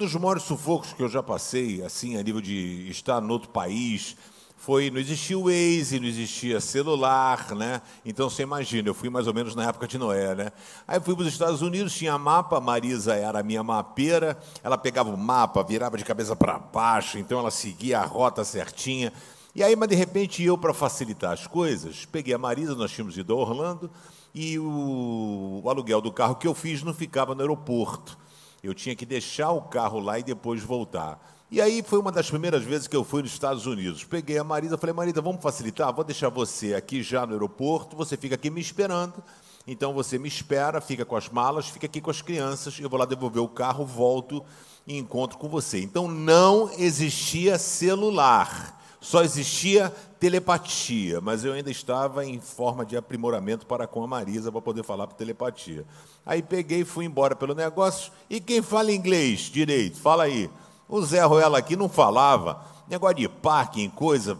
dos maiores sufocos que eu já passei, assim, a nível de estar no outro país, foi, não existia o Waze, não existia celular, né? Então você imagina, eu fui mais ou menos na época de Noé, né? Aí fui para os Estados Unidos, tinha mapa, a Marisa era a minha mapeira, ela pegava o mapa, virava de cabeça para baixo, então ela seguia a rota certinha. E aí, mas de repente eu, para facilitar as coisas, peguei a Marisa, nós tínhamos ido a Orlando, e o, o aluguel do carro que eu fiz não ficava no aeroporto. Eu tinha que deixar o carro lá e depois voltar. E aí foi uma das primeiras vezes que eu fui nos Estados Unidos. Peguei a Marisa, falei, Marisa, vamos facilitar? Vou deixar você aqui já no aeroporto, você fica aqui me esperando. Então você me espera, fica com as malas, fica aqui com as crianças, eu vou lá devolver o carro, volto e encontro com você. Então não existia celular, só existia telepatia, mas eu ainda estava em forma de aprimoramento para com a Marisa para poder falar por telepatia. Aí peguei e fui embora pelo negócio. E quem fala inglês direito? Fala aí. O Zé Ruela aqui não falava. Negócio de parking, coisa,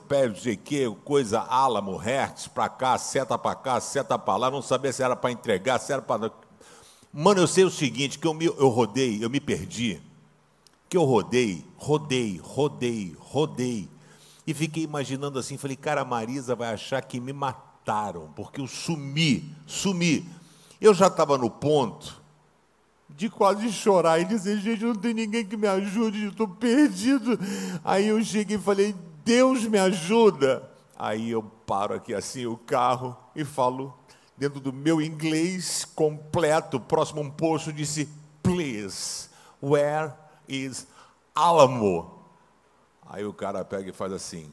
que, coisa álamo, hertz, para cá, seta para cá, seta para lá, não sabia se era para entregar, se era para. Mano, eu sei o seguinte: que eu, me, eu rodei, eu me perdi. Que eu rodei, rodei, rodei, rodei. E fiquei imaginando assim, falei, cara, a Marisa vai achar que me mataram, porque eu sumi, sumi. Eu já estava no ponto de quase chorar e dizer, gente, não tem ninguém que me ajude, estou perdido. Aí eu cheguei e falei, Deus me ajuda. Aí eu paro aqui assim o carro e falo, dentro do meu inglês completo, próximo a um posto, disse, please, where is Alamo? Aí o cara pega e faz assim,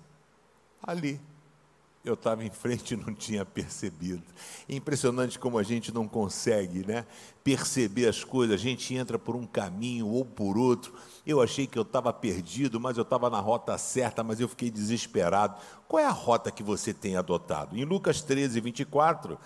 ali eu estava em frente e não tinha percebido. Impressionante como a gente não consegue né, perceber as coisas, a gente entra por um caminho ou por outro. Eu achei que eu estava perdido, mas eu estava na rota certa, mas eu fiquei desesperado. Qual é a rota que você tem adotado? Em Lucas 13, 24,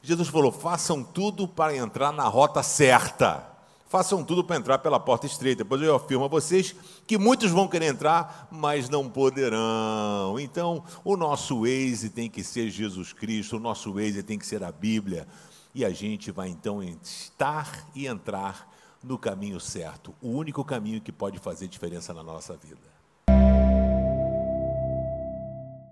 Jesus falou: façam tudo para entrar na rota certa. Façam tudo para entrar pela porta estreita. Pois eu afirmo a vocês que muitos vão querer entrar, mas não poderão. Então, o nosso Waze tem que ser Jesus Cristo, o nosso Waze tem que ser a Bíblia. E a gente vai então estar e entrar no caminho certo, o único caminho que pode fazer diferença na nossa vida.